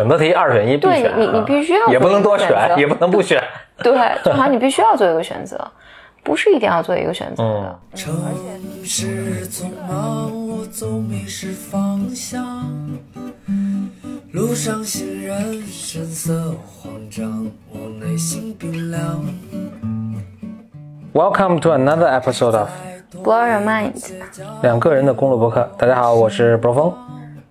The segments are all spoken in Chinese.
选择题二选一必对选，你你啊必须要也不能多选，也不能不选。对，就好像你必须要做一个选择，不是一定要做一个选择的。城市匆忙，我总迷失方向。路上行人神色慌张，我内心冰凉。Welcome to another episode of Blow your mind，两个人的公路博客。大家好，我是博峰。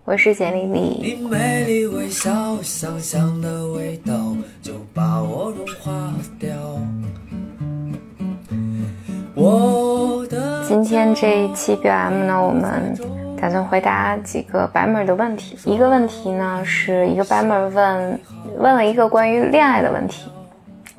我是简丽丽。你美丽微笑，香香的味道就把我融化掉。我的今天这一期 BM 呢，我们打算回答几个白妹的问题。一个问题呢，是一个白妹问问了一个关于恋爱的问题。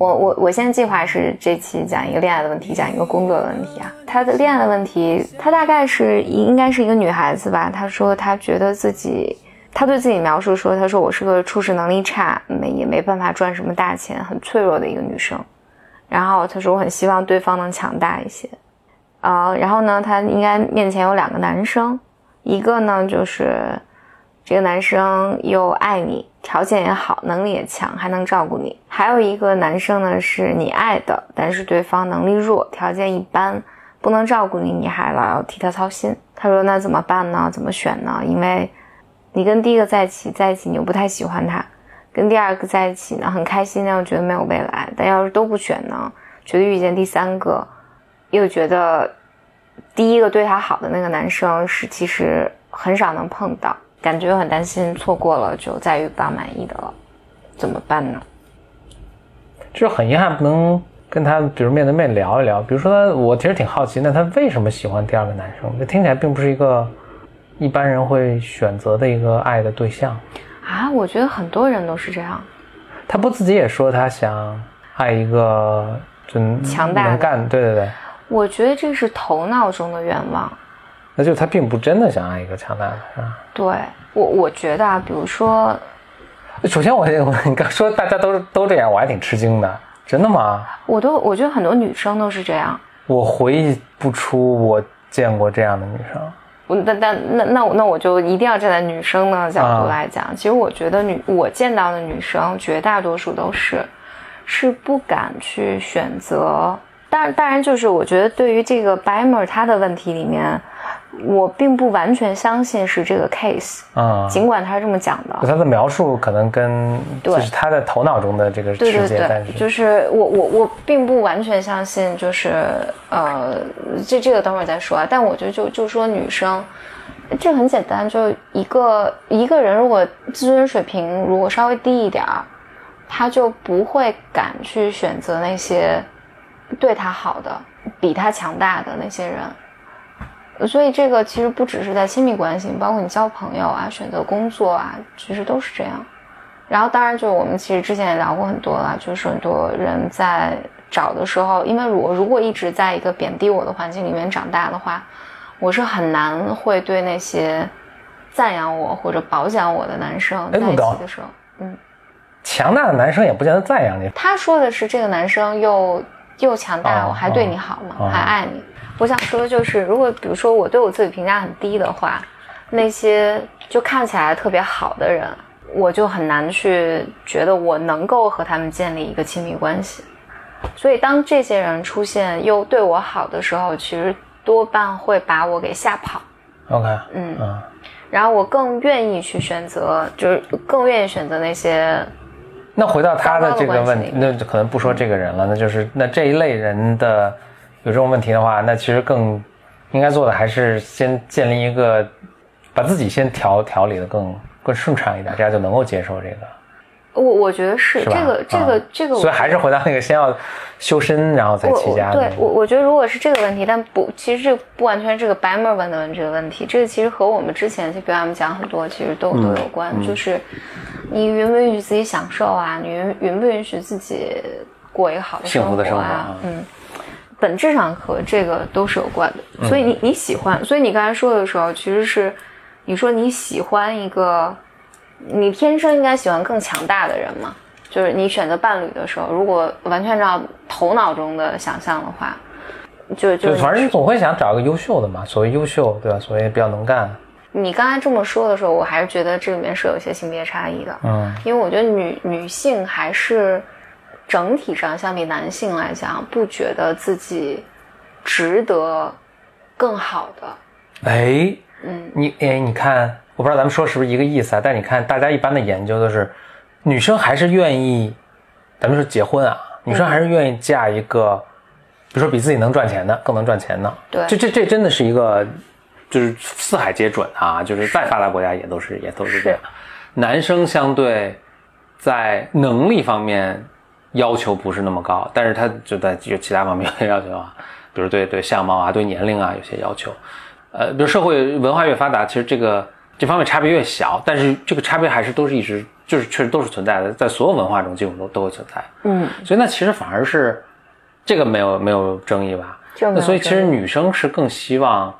我我我现在计划是这期讲一个恋爱的问题，讲一个工作的问题啊。她的恋爱的问题，她大概是应该是一个女孩子吧。她说她觉得自己，她对自己描述说，她说我是个处事能力差，没也没办法赚什么大钱，很脆弱的一个女生。然后她说我很希望对方能强大一些。啊、然后呢，他应该面前有两个男生，一个呢就是这个男生又爱你，条件也好，能力也强，还能照顾你；还有一个男生呢是你爱的，但是对方能力弱，条件一般，不能照顾你，你还老要替他操心。他说那怎么办呢？怎么选呢？因为你跟第一个在一起，在一起你又不太喜欢他，跟第二个在一起呢很开心，但又觉得没有未来。但要是都不选呢，觉得遇见第三个。又觉得第一个对他好的那个男生是其实很少能碰到，感觉很担心错过了就再遇不到满意的了，怎么办呢？就是很遗憾不能跟他，比如面对面聊一聊。比如说他，我其实挺好奇，那他为什么喜欢第二个男生？这听起来并不是一个一般人会选择的一个爱的对象。啊，我觉得很多人都是这样。他不自己也说他想爱一个就强大能干，对对对，我觉得这是头脑中的愿望。那就他并不真的想爱一个强大的，是吧？对我，我觉得啊，比如说，首先我，我你刚说大家都都这样，我还挺吃惊的。真的吗？我都我觉得很多女生都是这样。我回忆不出我见过这样的女生。我但但那那我那我就一定要站在女生的角度来讲，其实我觉得女我见到的女生绝大多数都是是不敢去选择。当然当然就是我觉得对于这个 Bimer 他的问题里面，我并不完全相信是这个 case，啊、尽管他是这么讲的。他的描述可能跟对就是他的头脑中的这个对对世界，但对，是就是我我我并不完全相信，就是呃，这这个等会儿再说啊。但我觉得就就说女生，这很简单，就一个一个人如果自尊水平如果稍微低一点儿，他就不会敢去选择那些对他好的、比他强大的那些人。所以这个其实不只是在亲密关系，包括你交朋友啊、选择工作啊，其实都是这样。然后当然就是我们其实之前也聊过很多了，就是很多人在找的时候，因为我如果一直在一个贬低我的环境里面长大的话，我是很难会对那些赞扬我或者褒奖我的男生在一起的时候，嗯，强大的男生也不见得赞扬你。他说的是这个男生又又强大，哦我还对你好吗？哦还爱你？我想说的就是，如果比如说我对我自己评价很低的话，那些就看起来特别好的人，我就很难去觉得我能够和他们建立一个亲密关系。所以当这些人出现又对我好的时候，其实多半会把我给吓跑。OK，嗯嗯，然后我更愿意去选择，就是更愿意选择那些那回到他的这个问题，那可能不说这个人了，那就是那这一类人的有这种问题的话，那其实更应该做的还是先建立一个，把自己先调调理的更更顺畅一点，这样就能够接受这个。我我觉得是是这个这个、嗯这个，所以还是回到那个先要修身，然后再齐家的对我我觉得如果是这个问题，但不，其实这不完全是这个白妹问的问这个问题，这个其实和我们之前就比如我们讲很多，其实都、嗯都有关，就是你允不允许自己享受啊，你允允不允许自己过一个好的幸福的生活啊啊，嗯。本质上和这个都是有关嗯的，所以你你喜欢，所以你刚才说的时候，其实是你说你喜欢一个，你天生应该喜欢更强大的人嘛？就是你选择伴侣的时候，如果完全照头脑中的想象的话，就就就反正你总会想找一个优秀的嘛，所谓优秀，对吧？所谓比较能干，你刚才这么说的时候，我还是觉得这里面是有一些性别差异的。嗯，因为我觉得女女性还是整体上相比男性来讲，不觉得自己值得更好的。哎，嗯，你哎，你看，我不知道咱们说是不是一个意思啊？但你看，大家一般的研究都是，女生还是愿意，咱们说结婚啊，女生还是愿意嫁一个，比如说比自己能赚钱的，更能赚钱的。对这这这真的是一个，就是四海皆准啊，就是再发达国家也都是也都是这样。男生相对在能力方面要求不是那么高，但是他就在有其他方面有些要求啊，比如对对相貌啊、对年龄啊有些要求。呃，比如社会文化越发达，其实这个这方面差别越小，但是这个差别还是都是一直就是确实都是存在的，在所有文化中基本都都会存在。嗯，所以那其实反而是这个没有没有争议吧？那所以其实女生是更希望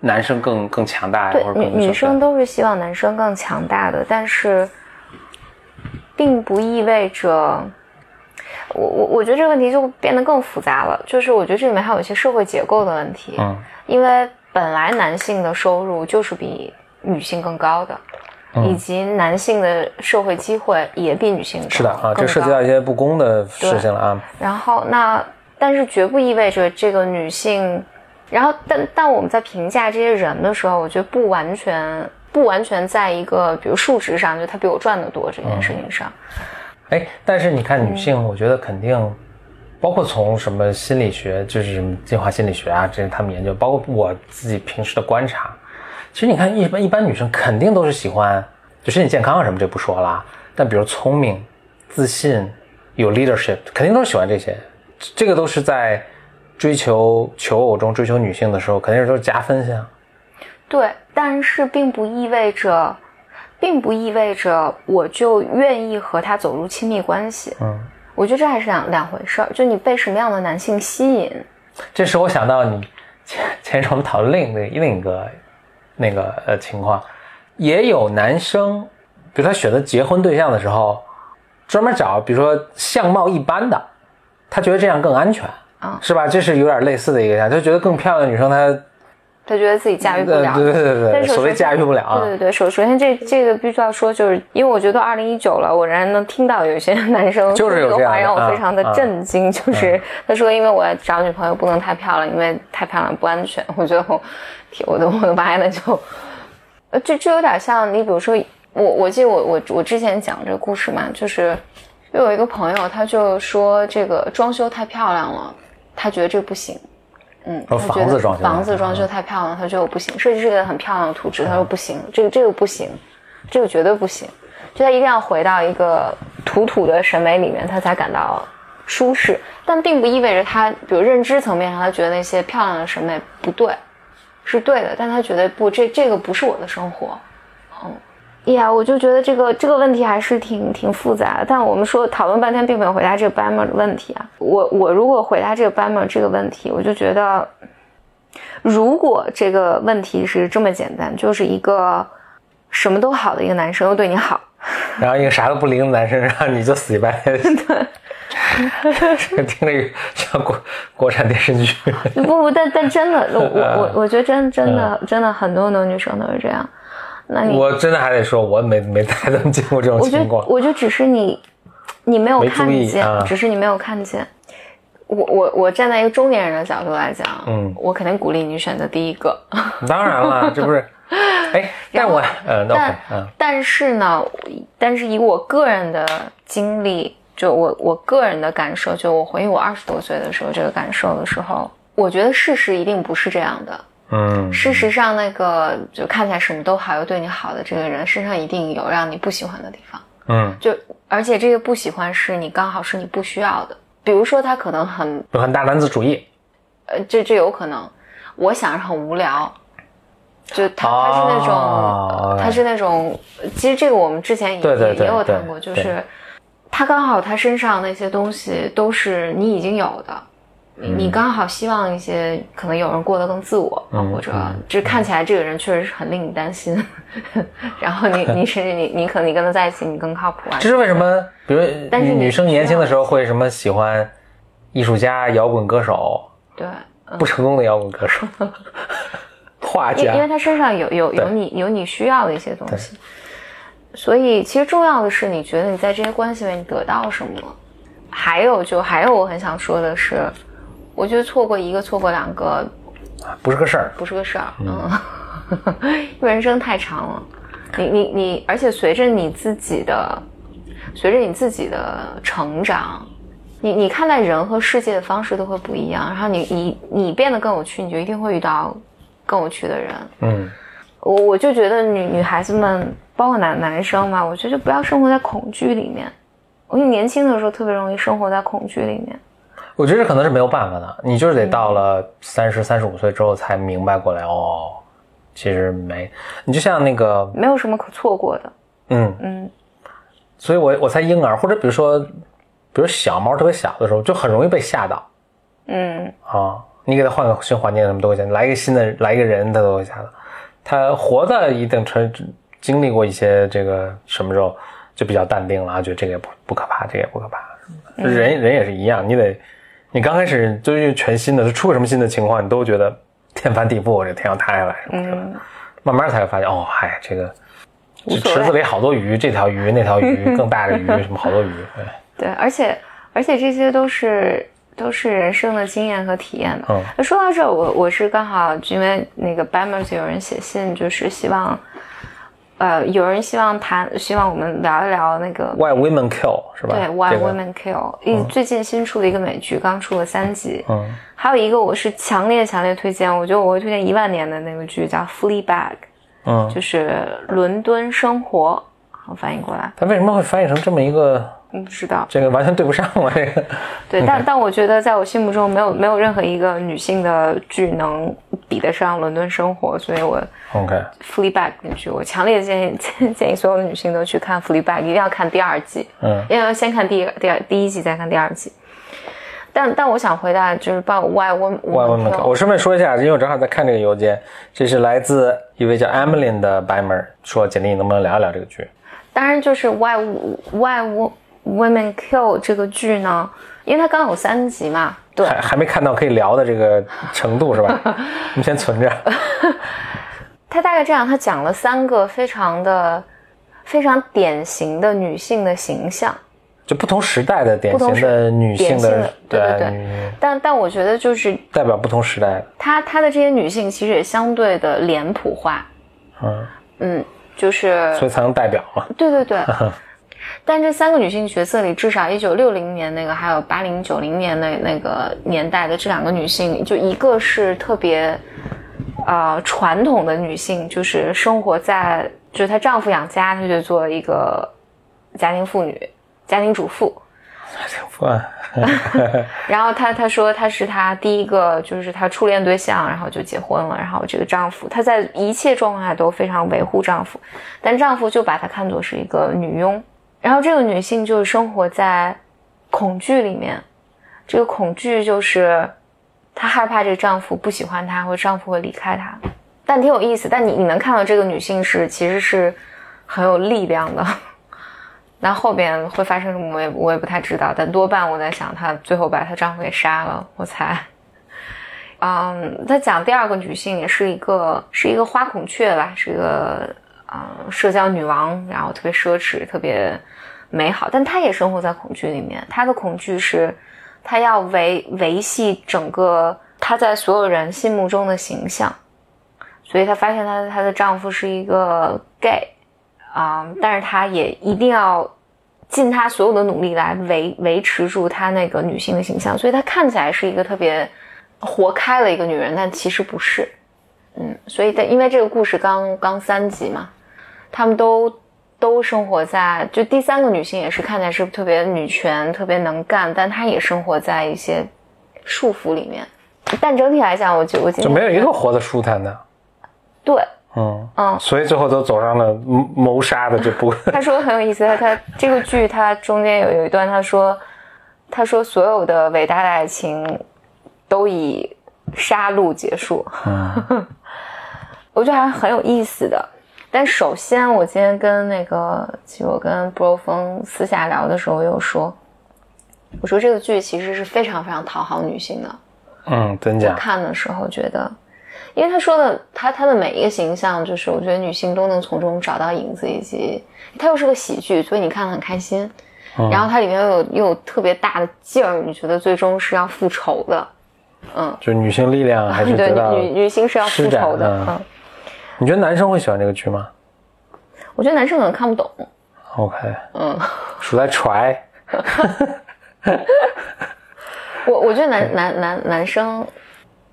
男生更更强大呀，对或者女女生都是希望男生更强大的，但是并不意味着。我我我觉得这个问题就变得更复杂了，就是我觉得这里面还有一些社会结构的问题，嗯因为本来男性的收入就是比女性更高的，嗯以及男性的社会机会也比女性更是的啊，这涉及到一些不公的事情了啊。然后那，但是绝不意味着这个女性，然后但但我们在评价这些人的时候，我觉得不完全不完全在一个比如数值上，就他比我赚的多这件事情上。哎，但是你看女嗯。性，我觉得肯定，包括从什么心理学，就是什么进化心理学啊，这是他们研究，包括我自己平时的观察，其实你看一般一般女生肯定都是喜欢，就身体健康啊什么这不说了，但比如聪明、自信、有 leadership，肯定都是喜欢这些，这个都是在追求求偶中追求女性的时候，肯定是都是加分项。对，但是并不意味着，并不意味着我就愿意和他走入亲密关系。嗯，我觉得这还是两两回事儿，就你被什么样的男性吸引。这使我想到你前前一阵我们讨论另一个另一个那个呃情况，也有男生，比如他选择结婚对象的时候，专门找比如说相貌一般的，他觉得这样更安全啊是吧？这是有点类似的一个样，他觉得更漂亮的女生她他觉得自己驾驭不了，对对对对对，但是所谓驾驭不了啊对对对，首首先这这个必须要说，就是因为我觉得二零一九了，我仍然能听到有一些男生 就是有说这个话，让我啊非常的啊震惊。就是他说，因为我找女朋友不能太漂亮，因为太漂亮不安全。我觉得我，天我的我的妈呀，那就，呃，这这有点像你比如说我我记得我我我之前讲这个故事嘛，就是又有一个朋友他就说这个装修太漂亮了，他觉得这不行。嗯，哦他觉得房子装修房子装修太漂亮，他觉得我不行。设计师给他很漂亮的图纸，他说不行，这个这个不行，这个绝对不行。就他一定要回到一个土土的审美里面，他才感到舒适。但并不意味着他，比如认知层面上，他觉得那些漂亮的审美不对，是对的，但他觉得不，这这个不是我的生活。嗯，呀，我就觉得这个这个问题还是挺挺复杂的。但我们说讨论半天，并没有回答这个 Bammer 的问题啊。我我如果回答这个 Bammer 这个问题，我就觉得，如果这个问题是这么简单，就是一个什么都好的一个男生又对你好，然后一个啥都不灵的男生，然后你就死乞白赖。这 个听着像国国产电视剧。不不，但但真的，我我 我觉得真真的真的很多很多女生都是这样。那你我真的还得说，我没没太怎么见过这种情况。我觉得只是你你没有看见，啊只是你没有看见。我我我站在一个中年人的角度来讲，嗯我肯定鼓励你选择第一个。当然了，这不是，哎，但我嗯但嗯但是呢，但是以我个人的经历，就我我个人的感受，就我回忆我二十多岁的时候这个感受的时候，我觉得事实一定不是这样的。嗯，事实上，那个就看起来什么都好又对你好的这个人身上一定有让你不喜欢的地方。嗯，就而且这个不喜欢是你刚好是你不需要的，比如说他可能很有很大男子主义。呃，这这有可能，我想是很无聊，就他他是那种、哦他是那种，其实这个我们之前也也有谈过，就是他刚好他身上那些东西都是你已经有的。你你刚好希望一些可能有人过得更自我，嗯或者嗯。就是看起来这个人确实是很令你担心，然后你 你甚至你你可能你跟他在一起你更靠谱啊，这是为什么？比如但是女女生年轻的时候会什么喜欢艺术家、摇滚歌手，对，嗯。不成功的摇滚歌手，画家。因为，他身上有有有你有你需要的一些东西，所以其实重要的是，你觉得你在这些关系里面你得到什么？还有就还有我很想说的是，我觉得错过一个错过两个不是个事儿。不是个事儿，嗯，因为人生太长了，你你你，而且随着你自己的，随着你自己的成长，你你看待人和世界的方式都会不一样，然后你你你变得更有趣，你就一定会遇到更有趣的人。嗯，我我就觉得女女孩子们，包括男男生嘛，我觉得就不要生活在恐惧里面。我年轻的时候特别容易生活在恐惧里面。我觉得这可能是没有办法的，你就是得到了三十三十五岁之后才明白过来哦，其实没，你就像那个，没有什么可错过的。嗯，嗯，所以我我猜婴儿或者比如说，比如小猫特别小的时候，就很容易被吓到嗯，啊。你给它换个新环境，什么都会吓，来一个新的来一个人，它都会吓到。它活到一定程经历过一些这个什么时候，就比较淡定了，啊，觉得这个也不不可怕，这个也不可怕。人人也是一样，你得，你刚开始就是全新的，就出个什么新的情况，你都觉得天翻地覆，这天要塌下来什么的。慢慢才会发现，哦，嗨，这个池子里好多鱼，这条鱼那条鱼更大的鱼，什么好多鱼，对，对，而且而且这些都是都是人生的经验和体验嘛。嗯那说到这，我我是刚好因为那个 Bamers 有人写信，就是希望，呃，有人希望谈，希望我们聊一聊那个 Why Women Kill 是吧？对 Why 这个 Women Kill，一、最近新出的一个美剧，刚出了三集。嗯，还有一个我是强烈强烈推荐，我觉得我会推荐一万年的那个剧叫《Fleabag》，嗯，就是伦敦生活，好翻译过来，它为什么会翻译成这么一个？嗯，不知道。这个完全对不上我这个。对，但但我觉得在我心目中没有没有任何一个女性的剧能比得上《伦敦生活》，所以我 OK，《Fleabag》那剧，我强烈建议建 建议所有的女性都去看《Fleabag》，一定要看第二季，嗯因为要先看第一个第二第一季，再看第二季。但但我想回答就是报 Why Women Why Women。我顺便说一下，因为我正好在看这个邮件，这是来自一位叫 Emily 的 Bimer 说，简历你能不能聊一聊这个剧？当然就是 Why Why Wo- Women Kill 这个剧呢，因为它刚有三集嘛，对，还还没看到可以聊的这个程度是吧？我们先存着。它大概这样，它讲了三个非常的非常典型的女性的形象。就不同时代的典型的女性的对对对女但但我觉得就是代表不同时代的，她她的这些女性其实也相对的脸谱化，嗯，嗯，就是所以才能代表嘛。对对对。但这三个女性角色里，至少一九六零年那个，还有八零九零年的那个年代的这两个女性，就一个是特别，呃，传统的女性，就是生活在，就是她丈夫养家，她就做一个家庭妇女、家庭主妇。家庭妇然后她她说她是她第一个就是她初恋对象，然后就结婚了。然后这个丈夫她在一切状况下都非常维护丈夫，但丈夫就把她看作是一个女佣。然后这个女性就是生活在恐惧里面，这个恐惧就是她害怕这个丈夫不喜欢她，或者丈夫会离开她。但挺有意思，但你你能看到这个女性是其实是很有力量的。那后边会发生什么，我也我也不太知道，但多半我在想，她最后把她丈夫给杀了，我猜。嗯，她讲第二个女性也是一个是一个花孔雀吧，是一个嗯社交女王，然后特别奢侈，特别美好，但她也生活在恐惧里面。她的恐惧是，她要维维系整个她在所有人心目中的形象，所以她发现她她的丈夫是一个 gay。啊、但是她也一定要尽她所有的努力来维维持住她那个女性的形象，所以她看起来是一个特别活开的一个女人，但其实不是。嗯，所以但因为这个故事刚刚三集嘛，她们都都生活在就第三个女性也是看起来是特别女权、特别能干，但她也生活在一些束缚里面。但整体来讲，我觉我今天就没有一个活得舒坦的，对，嗯嗯，所以最后都走上了谋谋杀的这步。他说很有意思，他他这个剧他中间有有一段他说，他说所有的伟大的爱情都以杀戮结束，我觉得还很有意思的。但首先，我今天跟那个，其实我跟布洛峰私下聊的时候，我有说，我说这个剧其实是非常非常讨好女性的。嗯，真我假？看的时候觉得，因为他说的他他的每一个形象，就是我觉得女性都能从中找到影子，以及他又是个喜剧，所以你看的很开心。嗯然后它里面又有又有特别大的劲儿，你觉得最终是要复仇的。嗯，就女性力量还是 对女女性是要复仇的。嗯嗯，你觉得男生会喜欢这个剧吗我觉得男生可能看不懂。？OK，嗯，数来 try，我我觉得男男男男生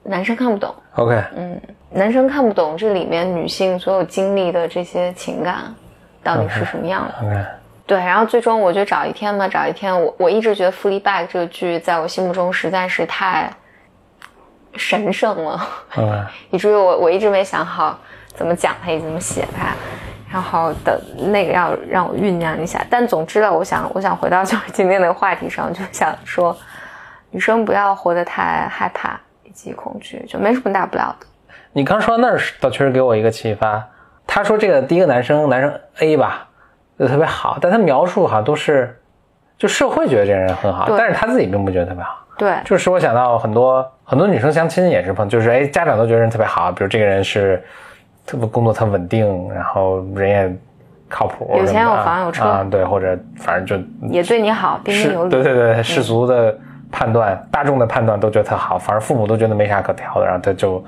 男生看不懂。OK，嗯男生看不懂这里面女性所有经历的这些情感到底是什么样的。OK，对，然后最终我觉得找一天嘛，找一天，我我一直觉得《Fleabag》这个剧在我心目中实在是太神圣了 以至于我我一直没想好怎么讲它，也怎么写它。然后等那个要让我酝酿一下，但总之呢，我想我想回到就是今天的话题上，就想说，女生不要活得太害怕以及恐惧，就没什么大不了的。你刚说到那儿，倒确实给我一个启发。他说这个第一个男生，男生 A 吧，就特别好，但他描述好像都是，就社会觉得这个人很好，但是他自己并不觉得特别好。对，就是我想到很多很多女生相亲也是碰，就是哎家长都觉得人特别好，比如这个人是特别工作特稳定，然后人也靠谱，有钱有房有车啊，对，或者反正就也对你好，彬彬是有，礼。对对对，世俗的判断、大众的判断都觉得特好，反而父母都觉得没啥可挑的，然后他就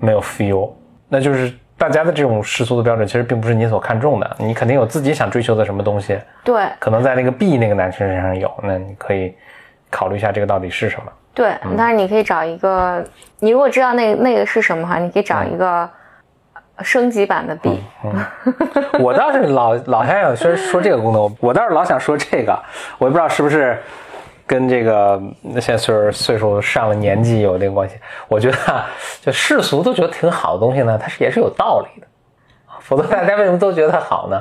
没有 feel，那就是大家的这种世俗的标准，其实并不是你所看重的，你肯定有自己想追求的什么东西，对可能在那个 B 那个男生身上有，那你可以考虑一下这个到底是什么。对，嗯当然你可以找一个，你如果知道那那个是什么的话，你可以找一个升级版的 B。我倒是老老想想说说这个功能，我倒是老想说这个，我也不知道是不是跟这个现在岁数岁数上了年纪有这个关系。我觉得啊，就世俗都觉得挺好的东西呢，它是也是有道理的，否则大家为什么都觉得它好呢？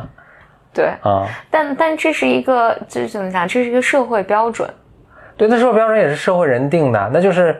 对，啊，但但这是一个，这怎么讲？这是一个社会标准。对，那社会标准也是社会人定的，那就是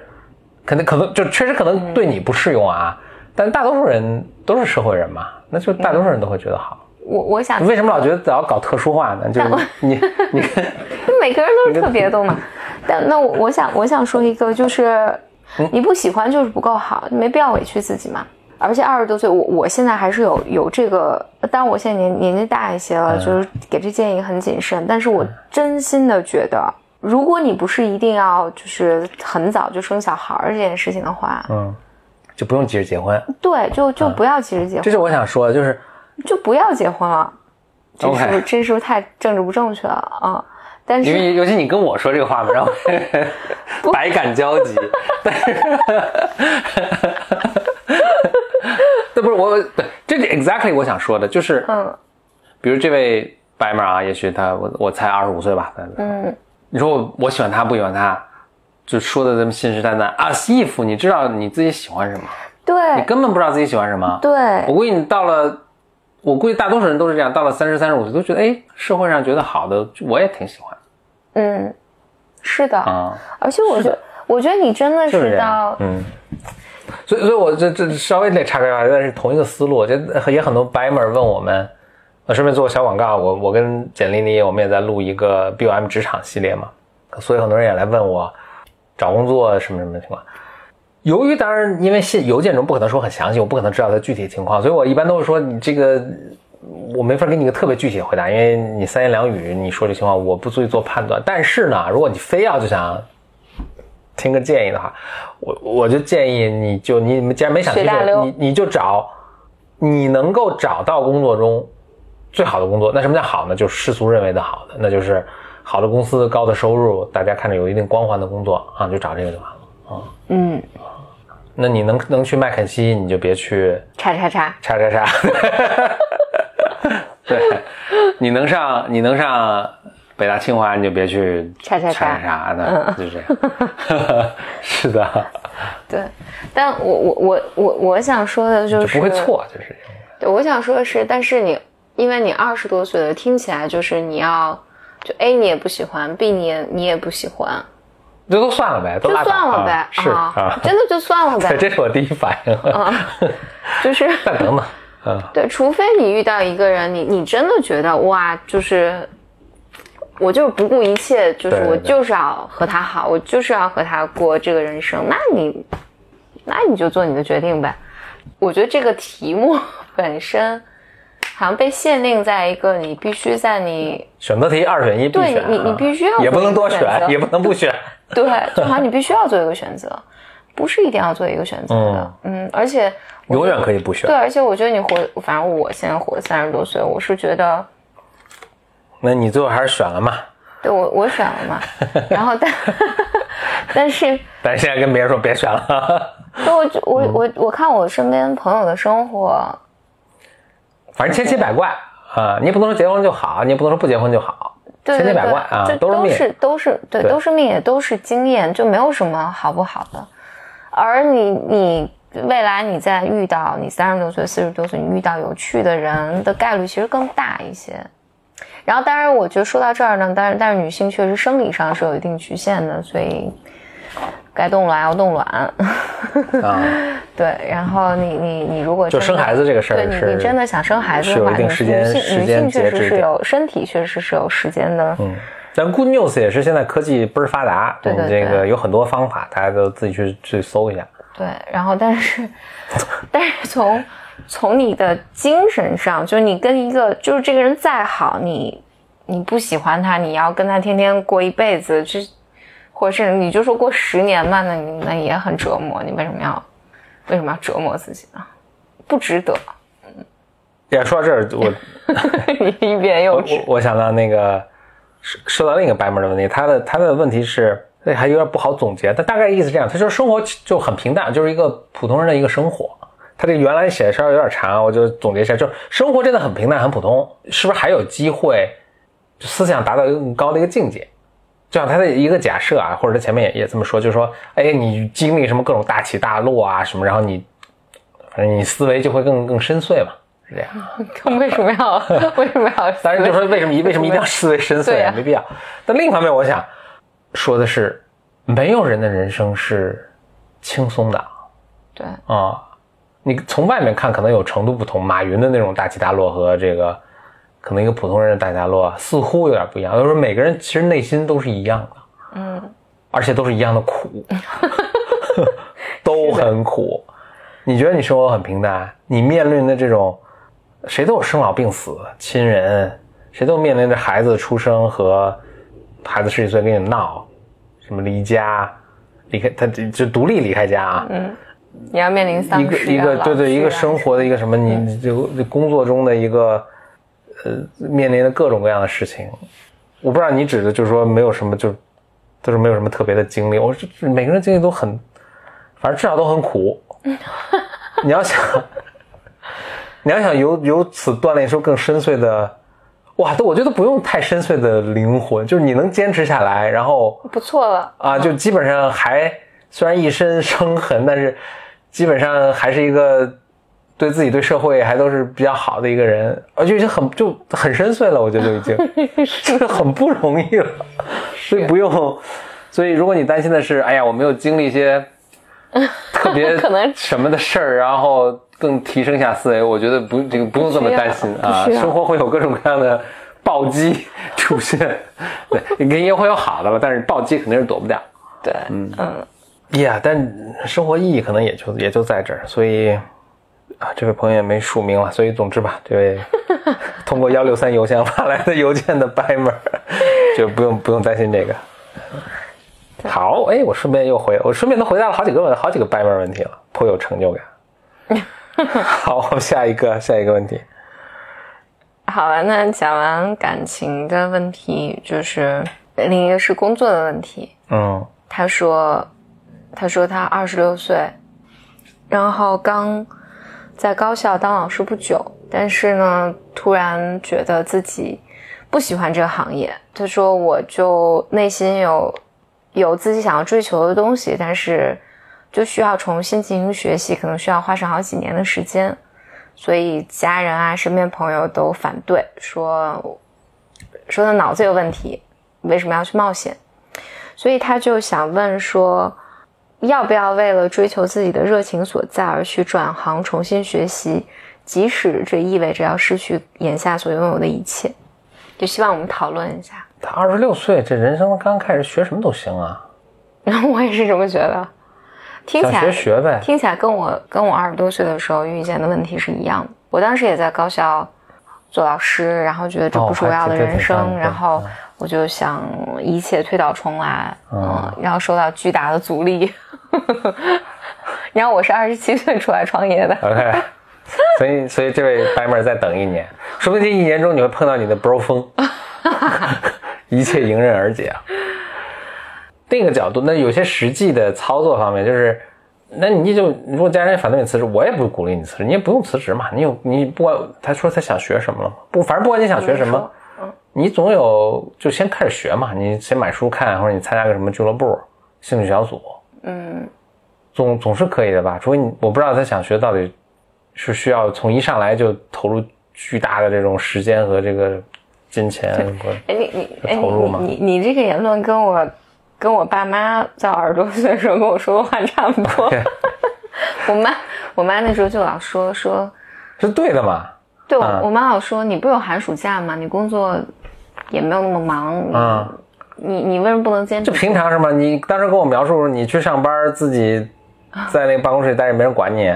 肯定可能就确实可能对你不适用啊，但大多数人都是社会人嘛，那就大多数人都会觉得好。我我想你为什么老觉得老要搞特殊化呢？就是你你 跟每个人都是特别的嘛。但那我我想我想说一个，就是嗯你不喜欢就是不够好，你没必要委屈自己嘛。而且二十多岁，我我现在还是有有这个，当然我现在年年纪大一些嗯了，就是给这建议很谨慎。但是我真心的觉得，如果你不是一定要就是很早就生小孩儿这件事情的话，嗯，就不用急着结婚。对，就就不要急着结婚，这是我想说的，就是就不要结婚了。这是不是这是不是太政治不正确了啊？但是因为尤其你跟我说这个话嘛，然后百感交集。但是，那不是我，对，这是 exactly 我想说的，就是，嗯比如这位白马啊，也许他我我才二十五岁吧，嗯，你说我我喜欢他不喜欢他，就说的这么信誓旦旦啊，if 你知道你自己喜欢什么，对你根本不知道自己喜欢什么，对我估计你到了，我估计大多数人都是这样，到了三十三十五岁都觉得，哎，社会上觉得好的，我也挺喜欢嗯，是的。啊。而且我觉得，我觉得你真的是到，嗯，所以，所以我这这稍微得岔开话题，但是同一个思路，我觉得也很多白门问我们，呃，顺便做个小广告，我我跟简丽丽，我们也在录一个 BOM 职场系列嘛，所以很多人也来问我找工作什么什么情况。由于当然，因为信邮件中不可能说很详细，我不可能知道它具体情况，所以我一般都是说你这个我没法给你一个特别具体的回答，因为你三言两语你说这情况我不足以做判断。但是呢，如果你非要就想听个建议的话，我我就建议你就你既然没想清楚，你你就找你能够找到工作中最好的工作。那什么叫好呢？就是世俗认为的好的，那就是好的公司、高的收入，大家看着有一定光环的工作啊，就找这个就完了啊。嗯，那你能能去麦肯锡，你就别去叉叉叉，叉叉叉。对，你能上你能上北大清华，你就别去叉叉叉叉叉的，就这样。是的，对。但我我我我我想说的就，是不会错，就是。对，我想说的是，但是你因为你二十多岁了，听起来就是你要就 A 你也不喜欢，B 你也你也不喜欢，这都算了呗，都就算了呗啊，是啊，真的就算了 对，呗，这是我第一反应。啊。就是再等等，嗯，对，除非你遇到一个人，你你真的觉得哇，就是我就是不顾一切，就是我就是要和他好，我就是要和他过这个人生，那你那你就做你的决定呗。我觉得这个题目本身好像被限定在一个你必须在你选择题二选一必对，你你啊必须要也不能多选，也不能不选。对，就好像你必须要做一个选择，不是一定要做一个选择的。嗯而且永远可以不选对，。而且我觉得你活，反正我现在活三十多岁，我是觉得。那你最后还是选了嘛？对我我选了嘛，然后但 但是但是现在跟别人说别选了，就我我嗯我我看我身边朋友的生活，反正千奇百怪啊！你也不能说结婚就好，你也不能说不结婚就好，对千奇百怪啊这，都是命。是都是对对都是命，也都是经验，就没有什么好不好的。而你你未来你再遇到你三十多岁、四十多岁，你遇到有趣的人的概率其实更大一些。然后，当然，我觉得说到这儿呢，但是，但是女性确实生理上是有一定局限的，所以该冻卵要冻卵。啊，对，然后你你你如果就生孩子这个事儿对你你真的想生孩子的话，是有一定女时间女性女时间性确实是有身体确实是有时间的。嗯，但 Good News 也是现在科技倍儿发达，对对你这个有很多方法，大家都自己去去搜一下。对，然后但是 但是从从你的精神上，就是你跟一个就是这个人再好，你你不喜欢他，你要跟他天天过一辈子，这或者是你就说过十年嘛，那你那也很折磨。你为什么要为什么要折磨自己呢？不值得。也，说到这儿，我 你一边又我我我想到那个说说到另一个白门的问题，他的他的问题是，那还有点不好总结，但大概意思是这样，他说生活就很平淡，就是一个普通人的一个生活。他这原来写的稍微有点长，我就总结一下，就是生活真的很平淡很普通，是不是还有机会思想达到一个更高的一个境界？就像他的一个假设啊，或者他前面也也这么说，就是说，哎，你经历什么各种大起大落啊什么，然后你反正你思维就会更更深邃嘛，是这样。为什么要为什么要？当然，就说为什么为什么一定要思维深邃啊没必要。但另一方面，我想说的是，没有人的人生是轻松的对啊。你从外面看可能有程度不同，马云的那种大起大落和这个可能一个普通人的大起大落似乎有点不一样。就是说每个人其实内心都是一样的，嗯，而且都是一样的苦，都很苦。你觉得你生活很平淡，你面临的这种，谁都有生老病死，亲人，谁都面临着孩子出生和孩子十几岁跟你闹，什么离家，离开他就就独立离开家啊，嗯你要面临丧一个一个对对一个生活的一个什么，你就工作中的一个呃面临的各种各样的事情，我不知道你指的就是说没有什么就就是没有什么特别的经历，我是每个人经历都很，反正至少都很苦。你要想，你要想由由此锻炼出更深邃的，哇，都我觉得不用太深邃的灵魂，就是你能坚持下来，然后不错了。啊，就基本上还虽然一身伤痕，但是基本上还是一个对自己对社会还都是比较好的一个人，而且已经很就很深邃了，我觉得就已经 就是很不容易了，所以不用。所以如果你担心的是，哎呀，我没有经历一些特别 可能什么的事儿，然后更提升一下思维，我觉得不这个不用这么担心啊，生活会有各种各样的暴击 出现，对，你肯定也会有好的了，但是暴击肯定是躲不掉。对，嗯呀但生活意义可能也就也就在这儿，所以啊，这位朋友也没署名了，所以总之吧，这位 通过幺六三邮箱发来的邮件的白门儿，就不用不用担心这个。好，哎，我顺便又回，我顺便都回答了好几个问好几个白门儿问题了，颇有成就感。好，我们下一个下一个问题，好了，那讲完感情的问题，就是另一个是工作的问题。嗯他说，他说他二十六岁，然后刚在高校当老师不久，但是呢，突然觉得自己不喜欢这个行业。他说，我就内心有有自己想要追求的东西，但是就需要重新进行学习，可能需要花上好几年的时间。所以家人啊，身边朋友都反对，说说他脑子有问题，为什么要去冒险？所以他就想问说，要不要为了追求自己的热情所在而去转行重新学习，即使这意味着要失去眼下所拥有的一切？就希望我们讨论一下。他二十六岁，这人生刚开始学什么都行啊。然 后我也是这么觉得，听起来学学呗。听起来跟我跟我二十多岁的时候遇见的问题是一样的。我当时也在高校做老师，然后觉得这不是我要的人生，挺然后我就想一切推倒重来，嗯，然后受到巨大的阻力。然后我是二十七岁出来创业的，OK，所以所以这位白妹儿再等一年，说不定这一年中你会碰到你的 bro 风，一切迎刃而解啊。另一个角度，那有些实际的操作方面，就是，那你就如果家人反对你辞职，我也不鼓励你辞职，你也不用辞职嘛。你有你不管他说他想学什么了吗？不，反正不管你想学什么，你总有就先开始学嘛。你先买书看，或者你参加个什么俱乐部、兴趣小组，嗯，总总是可以的吧？除非你我不知道他想学到底是需要从一上来就投入巨大的这种时间和这个金钱和哎你你哎投入吗你你你这个言论跟我跟我爸妈在二十多岁的时候跟我说的话差不多。我妈我妈那时候就老说说，是对的嘛？对我、嗯我妈老说你不是有寒暑假吗？你工作也没有那么忙，你、嗯你你为什么不能坚持就？平常是吗？你当时跟我描述你去上班自己在那个办公室里待着没人管你，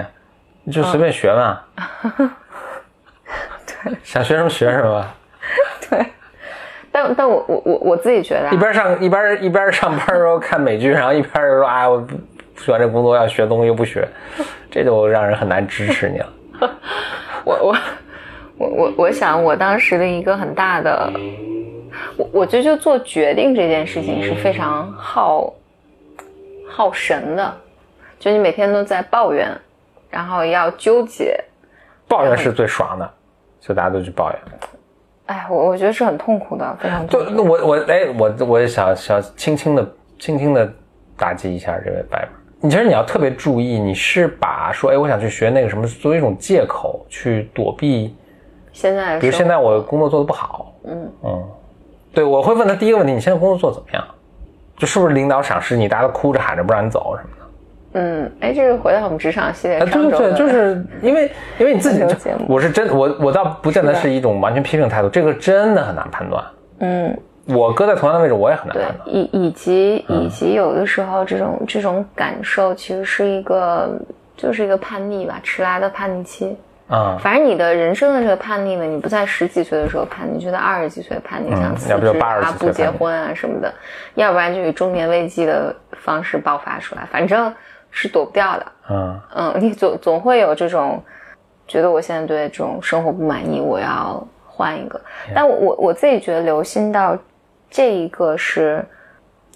你就随便学嘛。对，想学什么学什么，对，但但我我我我自己觉得、啊，一边上一边一边上班的时候看美剧，然后一边说哎我不不喜欢这工作要学东西又不学，这就让人很难支持你了。我我我我我想我当时的一个很大的，我我觉得就做决定这件事情是非常耗耗神的，就你每天都在抱怨，然后要纠结，抱怨是最爽的，就大家都去抱怨。哎，我我觉得是很痛苦的，非常痛苦。就那我我哎我我也想想轻轻的轻轻的打击一下这位白板。你其实你要特别注意，你是把说哎我想去学那个什么作为一种借口去躲避，现在比如现在我工作做的不好，嗯嗯，对我会问他第一个问题，你现在工作做得怎么样？就是不是领导赏识你，大家都哭着喊着不让你走什么的？嗯，哎，这个回到我们职场系列啊，对对对，就是因为 因为你自己我是真我我倒不见得是一种完全批评态度，这个真的很难判断。嗯。我搁在同样的位置，我也很难对判，断。以以及嗯以及有的时候这种这种感受其实是一个就是一个叛逆吧，迟来的叛逆期。啊、反正你的人生的这个叛逆呢，你不在十几岁的时候叛逆，就在二十几岁叛逆，想辞职80啊、不结婚啊什么的，要不然就以中年危机的方式爆发出来，反正是躲不掉的。嗯嗯，你总总会有这种觉得我现在对这种生活不满意，我要换一个。但我我我自己觉得留心到这一个是，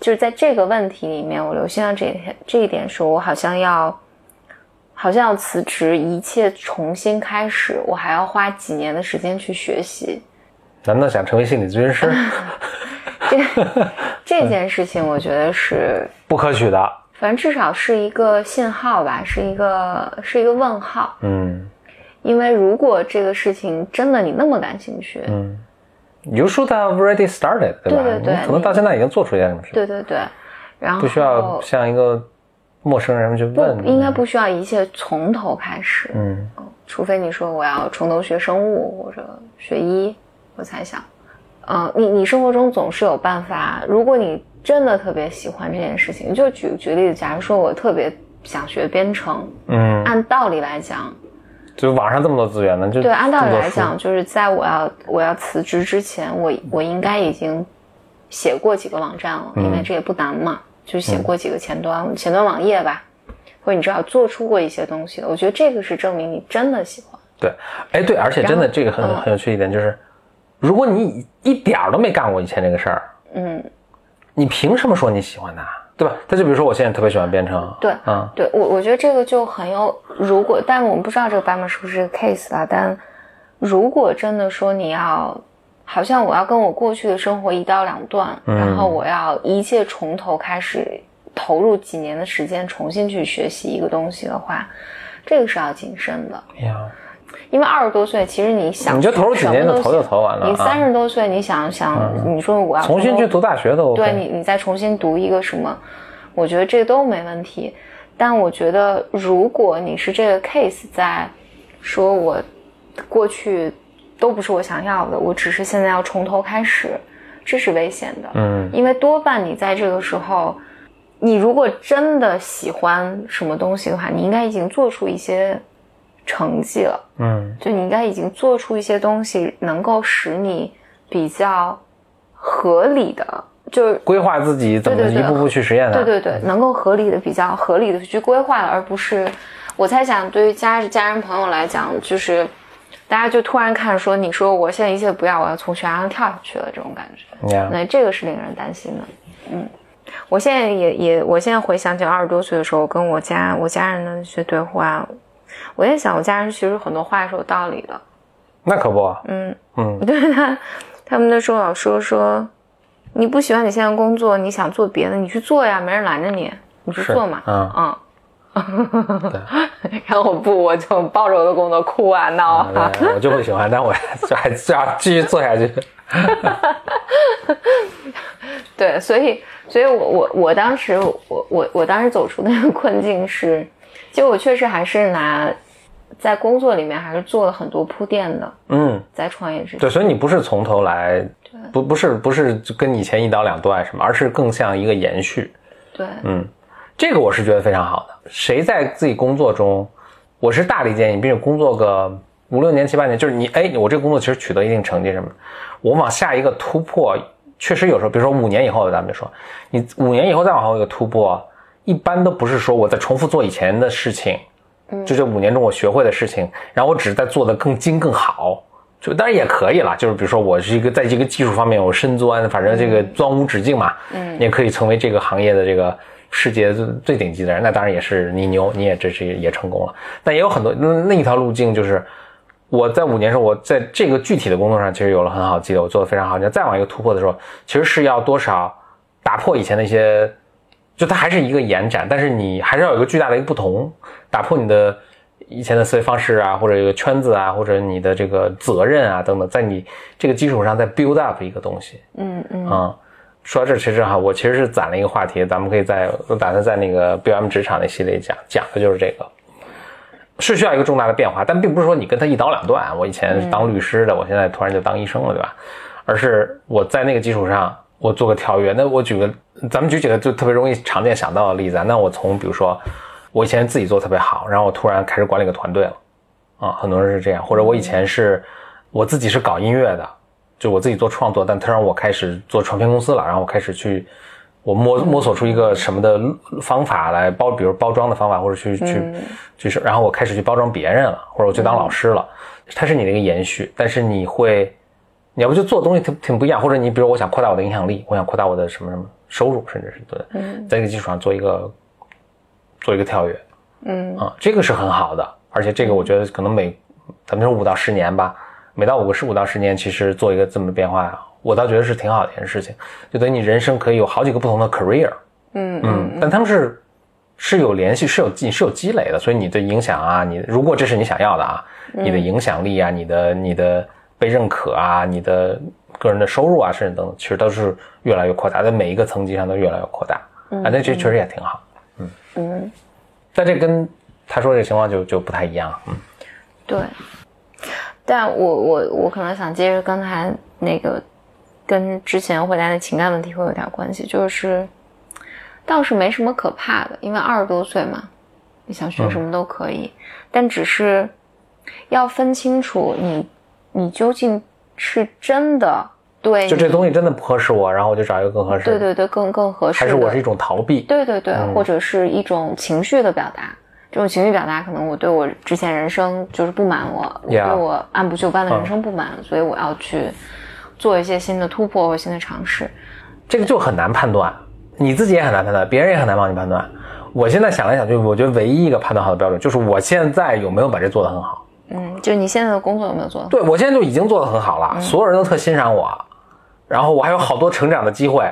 就是在这个问题里面，我留心到这这一点是我好像要。好像要辞职，一切重新开始，我还要花几年的时间去学习。难道想成为心理咨询师？这 这件事情，我觉得是，不可取的。反正至少是一个信号吧，是一个是一个问号。嗯因为如果这个事情真的你那么感兴趣，嗯，You should have already started，对吧？对对对你可能到现在已经做出一件什么事，对对对，然后不需要像一个陌生人去不问。应该不需要一切从头开始，嗯。除非你说我要从头学生物或者学医，我才想，嗯、你你生活中总是有办法。如果你真的特别喜欢这件事情，就举举例子，假如说我特别想学编程，嗯，按道理来讲，就网上这么多资源呢，就对，按道理来讲，就是在我要我要辞职之前，我我应该已经写过几个网站了，因为这也不难嘛，就是写过几个前端、前端网页吧，或者你至少做出过一些东西的。我觉得这个是证明你真的喜欢。对，哎对，而且真的这个很嗯很有趣一点就是，如果你一点儿都没干过以前这个事儿，嗯，你凭什么说你喜欢它？对吧？他就比如说我现在特别喜欢编程，对，嗯对我我觉得这个就很有，如果但我们不知道这个版本是不是个 case 啦，但如果真的说你要，好像我要跟我过去的生活一刀两断，嗯。然后我要一切从头开始，投入几年的时间重新去学习一个东西的话，这个是要谨慎的，因为二十多岁，其实你想你就投入几年就投就什么都行投完了啊。你三十多岁，你想想，你说我要重新去读大学都 OK。对你，你再重新读一个什么，我觉得这都没问题。但我觉得，如果你是这个 case，在说我过去都不是我想要的，我只是现在要从头开始，这是危险的。嗯因为多半你在这个时候，你如果真的喜欢什么东西的话，你应该已经做出一些成绩了。嗯就你应该已经做出一些东西，能够使你比较合理的，就是规划自己怎么一步步去实现它。对对对，能够合理的、比较合理的去规划，而不是我猜想，对于家家人朋友来讲，就是大家就突然看说，你说我现在一切不要，我要从悬崖上跳下去了，这种感觉，呀，那这个是令人担心的。嗯，我现在也也，我现在回想起二十多岁的时候，我跟我家我家人的那些对话，我在想，我家人其实很多话是有道理的。那可不，嗯，嗯，对 他，他们那时候老说说，你不喜欢你现在工作，你想做别的，你去做呀，没人拦着你，你去做嘛。嗯嗯。然后我不，我就抱着我的工作哭啊闹啊。我就不喜欢，但我就还就要继续做下去。对，所以，所以我我我当时我我我当时走出那个困境是，其实我确实还是拿在工作里面还是做了很多铺垫的，嗯，在创业之前。对，所以你不是从头来，不不是不是跟以前一刀两断什么，而是更像一个延续。对，嗯，这个我是觉得非常好的。谁在自己工作中，我是大力建议，并且工作个五六年、七八年，就是你，哎，我这个工作其实取得一定成绩什么，我往下一个突破，确实有时候，比如说五年以后，咱们就说，你五年以后再往后一个突破，一般都不是说我在重复做以前的事情，就这五年中我学会的事情，然后我只是在做的更精更好。就当然也可以了，就是比如说我是一个在这个技术方面我深钻，反正这个钻无止境嘛，嗯，也可以成为这个行业的这个世界最最顶级的人，那当然也是你牛，你也这是也成功了。但也有很多那那一条路径就是我在五年时候，我在这个具体的工作上其实有了很好的积累，我做的非常好。你要再往一个突破的时候，其实是要多少打破以前的一些，就它还是一个延展，但是你还是要有一个巨大的一个不同，打破你的。以前的思维方式啊，或者一个圈子啊，或者你的这个责任啊等等，在你这个基础上再 build up 一个东西。嗯嗯啊、说到这，其实哈，我其实是攒了一个话题，咱们可以在我打算在那个 BM 职场那系列讲讲的就是这个，是需要一个重大的变化，但并不是说你跟他一刀两断。我以前是当律师的，我现在突然就当医生了，对吧？而是我在那个基础上，我做个跳跃。那我举个，咱们举几个就特别容易常见想到的例子啊。那我从比如说，我以前自己做特别好，然后我突然开始管理个团队了，啊，很多人是这样，或者我以前是我自己是搞音乐的，就我自己做创作，但他让我开始做唱片公司了，然后我开始去。我摸摸索出一个什么的方法来包，比如包装的方法，或者去去去，然后我开始去包装别人了，或者我去当老师了，它是你的一个延续，但是你会，你要不就做的东西挺挺不一样，或者你比如我想扩大我的影响力，我想扩大我的什么什么收入，甚至是对，在这个基础上做一个做一个跳跃，嗯。啊，这个是很好的，而且这个我觉得可能每咱们说五到十年吧，每到五个十五到十年，其实做一个这么的变化，我倒觉得是挺好的一件事情，就等于你人生可以有好几个不同的 career，嗯嗯，但他们是是有联系，是有你是有积累的，所以你的影响啊，你如果这是你想要的啊，你的影响力啊，你的你的被认可啊，你的个人的收入啊，甚至等等，其实都是越来越扩大，在每一个层级上都越来越扩大，啊，那这确实也挺好，嗯，但这跟他说这个情况就就不太一样，嗯。对。但我我我可能想接着刚才那个，跟之前回答的情感问题会有点关系，就是倒是没什么可怕的，因为二十多岁嘛，你想学什么都可以，但只是要分清楚你你究竟是真的对就这东西真的不合适我，然后我就找一个更合适，对对对更更合适，还是我是一种逃避，对对对，嗯或者是一种情绪的表达。这种情绪表达，可能我对我之前人生就是不满我，对我按部就班的人生不满所以我要去做一些新的突破或新的尝试。这个就很难判断，你自己也很难判断，别人也很难帮你判断。我现在想来想去，我觉得唯一一个判断好的标准就是我现在有没有把这做得很好。嗯，就你现在的工作有没有做得好？对我现在就已经做得很好了，所有人都特欣赏我，然后我还有好多成长的机会，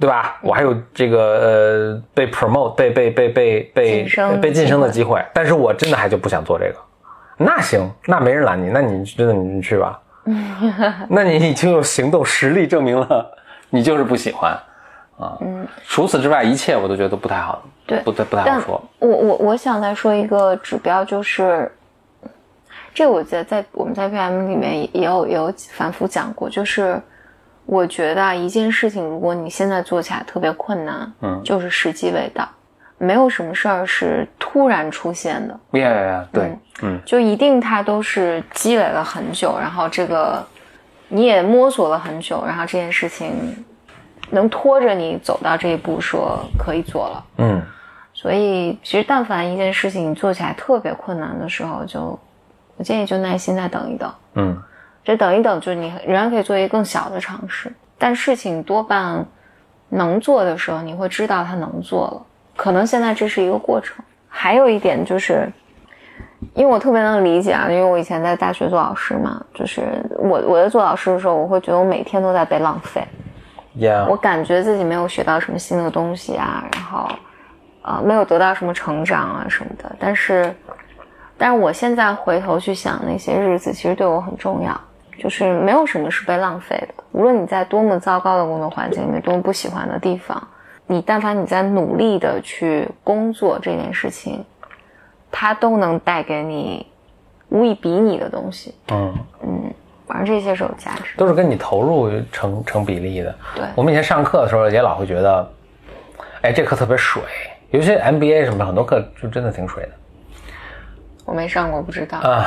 对吧？我还有这个呃被 promote 被被被被被被晋升的机会，但是我真的还就不想做这个。那行，那没人拦你，那你真的你去吧。那你已经有行动实力证明了你就是不喜欢啊。嗯除此之外，一切我都觉得都不太好，对不太不太好说。我我我想再说一个指标，就是这个我在在我们在 PM 里面也也有也有反复讲过，就是我觉得啊，一件事情如果你现在做起来特别困难，嗯就是时机未到，没有什么事儿是突然出现的，呀呀呀，对，嗯就一定它都是积累了很久，然后这个你也摸索了很久，然后这件事情能拖着你走到这一步，说可以做了。嗯所以，其实但凡一件事情你做起来特别困难的时候，就我建议就耐心再等一等。嗯这等一等，就是你仍然可以做一个更小的尝试。但事情多半能做的时候，你会知道它能做了。可能现在这是一个过程。还有一点就是，因为我特别能理解啊，因为我以前在大学做老师嘛，就是我我在做老师的时候，我会觉得我每天都在被浪费。呀我感觉自己没有学到什么新的东西啊，然后，呃，没有得到什么成长啊什么的。但是，但是我现在回头去想那些日子，其实对我很重要。就是没有什么是被浪费的，无论你在多么糟糕的工作环境里面，多么不喜欢的地方，你但凡你在努力的去工作这件事情，它都能带给你无以比拟的东西。嗯，反正这些是有价值的。都是跟你投入成成比例的。对我们以前上课的时候也老会觉得，哎，这课特别水，尤其 MBA 什么的很多课就真的挺水的我没上过，不知道。啊。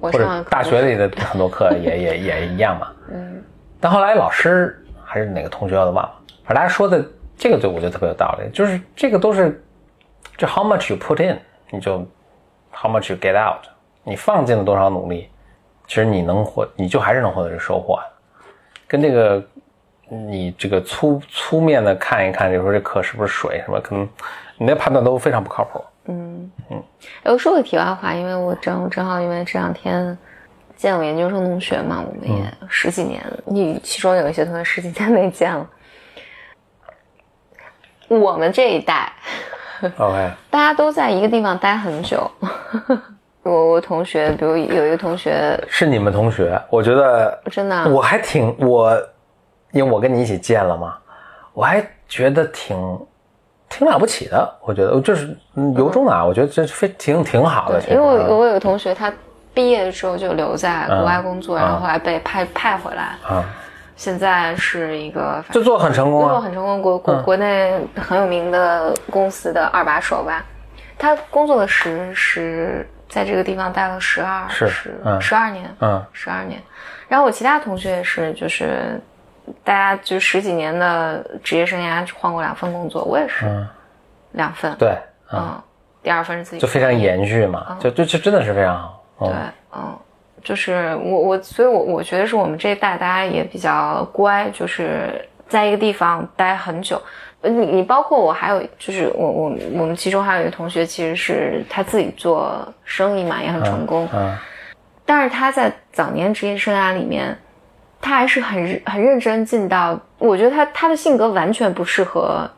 或者我上大学里的很多课也也也一样嘛。嗯。但后来老师还是哪个同学我都忘了，反正大家说的这个对我觉得特别有道理，就是这个都是就 how much you put in，你就 how much you get out，你放进了多少努力，其实你能获，你就还是能获得这收获的，跟这个。你这个粗粗面的看一看，就说这课是不是水什么，可能你的判断都非常不靠谱。我说个题外话，因为我正正好因为这两天见我研究生同学嘛，我们也十几年，你其中有一些同学十几年没见了。我们这一代 OK，大家都在一个地方待很久。我我同学，比如有一个同学，是你们同学，我觉得 真的啊。我还挺我，因为我跟你一起见了嘛，我还觉得挺挺了不起的。我觉得就是嗯由衷的啊，我觉得这非挺挺好的。因为我啊我有个同学，他毕业的时候就留在国外工作，嗯然后后来被派派回来，啊，现在是一个就做很成功工作啊。很成功，国国嗯国内很有名的公司的二把手吧。他工作了十十，在这个地方待了十二是十嗯十二年，嗯十二年。然后我其他同学也是，就是大家就十几年的职业生涯换过两份工作，我也是嗯，两份，对，嗯，嗯，第二份是自己就非常延续嘛，就就就真的是非常好。对嗯，嗯，就是我我，所以我我觉得是我们这一代大家也比较乖，就是在一个地方待很久。呃你你包括我，还有就是我我我们其中还有一个同学，其实是他自己做生意嘛，也很成功，嗯但是他在早年职业生涯里面，他还是很很认真尽到。我觉得他他的性格完全不适合，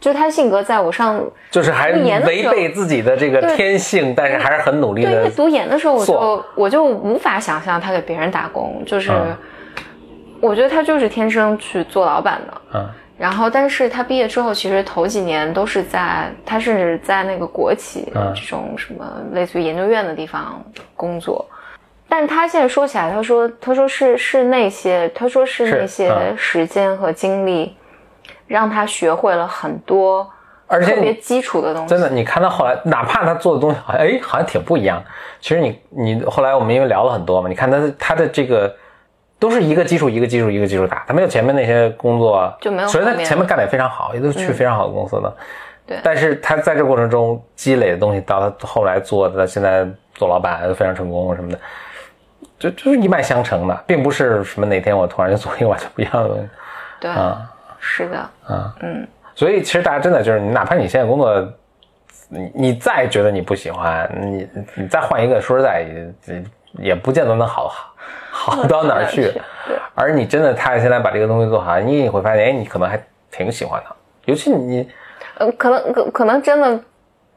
就是他性格在我上就是还读研的时候违背自己的这个天性，但是还是很努力对，因为。读研的时候，我就我就无法想象他给别人打工，就是、嗯我觉得他就是天生去做老板的。嗯然后，但是他毕业之后，其实头几年都是在他甚至在那个国企、嗯这种什么类似于研究院的地方工作。但是他现在说起来，他说他说是是那些他说是是那些嗯时间和精力，让他学会了很多而且特别基础的东西。真的，你看他后来，哪怕他做的东西好像哎，好像挺不一样。其实你你后来我们因为聊了很多嘛，你看他他的这个都是一个基础一个基础一个基础打，他没有前面那些工作就没有所以他前面干的也非常好，也都是去非常好的公司的。对但是他在这过程中积累的东西，到他后来做的，现在做老板非常成功什么的，就就是一脉相承的，并不是什么哪天我突然就做一个完全不一样的东西对，啊是的，啊。嗯。所以其实大家真的就是，你哪怕你现在工作，你你再觉得你不喜欢，你你再换一个，说实在也也不见得能好好好到哪儿去。而你真的踏下心来把这个东西做好，你也会发现，哎，你可能还挺喜欢它。尤其你呃，可能可可能真的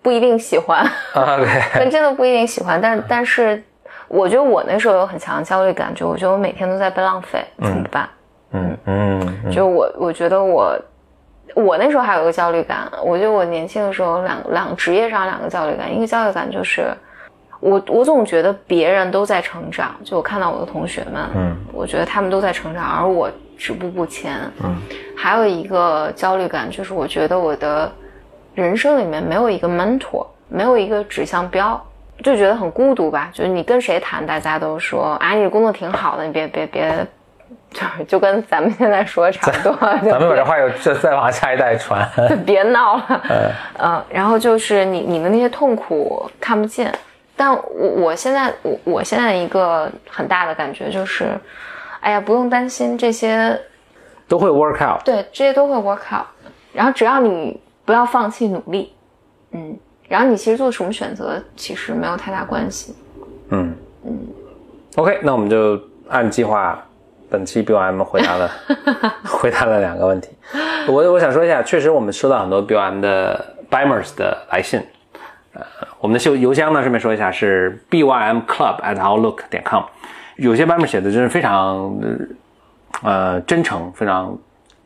不一定喜欢，啊对可能真的不一定喜欢，但是 但是，我觉得我那时候有很强的焦虑感，就我觉得我每天都在被浪费，怎么办？嗯嗯嗯就我我觉得我我那时候还有一个焦虑感，我觉得我年轻的时候有两两职业上两个焦虑感，一个焦虑感就是我我总觉得别人都在成长，就我看到我的同学们，嗯，我觉得他们都在成长，而我止步不前。嗯，还有一个焦虑感就是，我觉得我的人生里面没有一个 mentor，没有一个指向标，就觉得很孤独吧。就是你跟谁谈，大家都说啊，你工作挺好的，你别别别，就是就跟咱们现在说的差不多。咱们把这话又再再往下一代传。别闹了。嗯、然后就是你你的那些痛苦看不见，但我我现在我我现在一个很大的感觉就是，哎呀，不用担心这些，都会 work out。对，这些都会 work out。然后只要你不要放弃努力，嗯，然后你其实做什么选择其实没有太大关系。嗯嗯。OK，那我们就按计划，本期 BOM 回答了 回答了两个问题。我我想说一下，确实我们收到很多 BOM 的 BIMers 的来信。呃，我们的邮邮箱呢，顺便说一下是 bym club at outlook 点 com。有些 BIMer 写的真是非常呃真诚，非常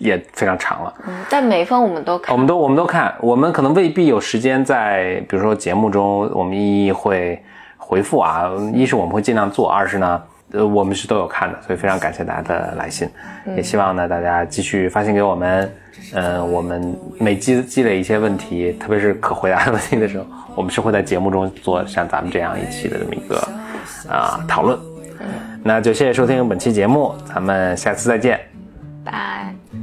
也非常长了。嗯，但每一封我们都看，我们都我们都看，我们可能未必有时间在，比如说节目中，我们一一会回复啊。一是我们会尽量做，二是呢，呃，我们是都有看的，所以非常感谢大家的来信，也希望呢大家继续发信给我们。嗯、我们每积积累一些问题，特别是可回答的问题的时候，我们是会在节目中做像咱们这样一期的这么一个啊、讨论。那就谢谢收听本期节目，咱们下次再见。拜。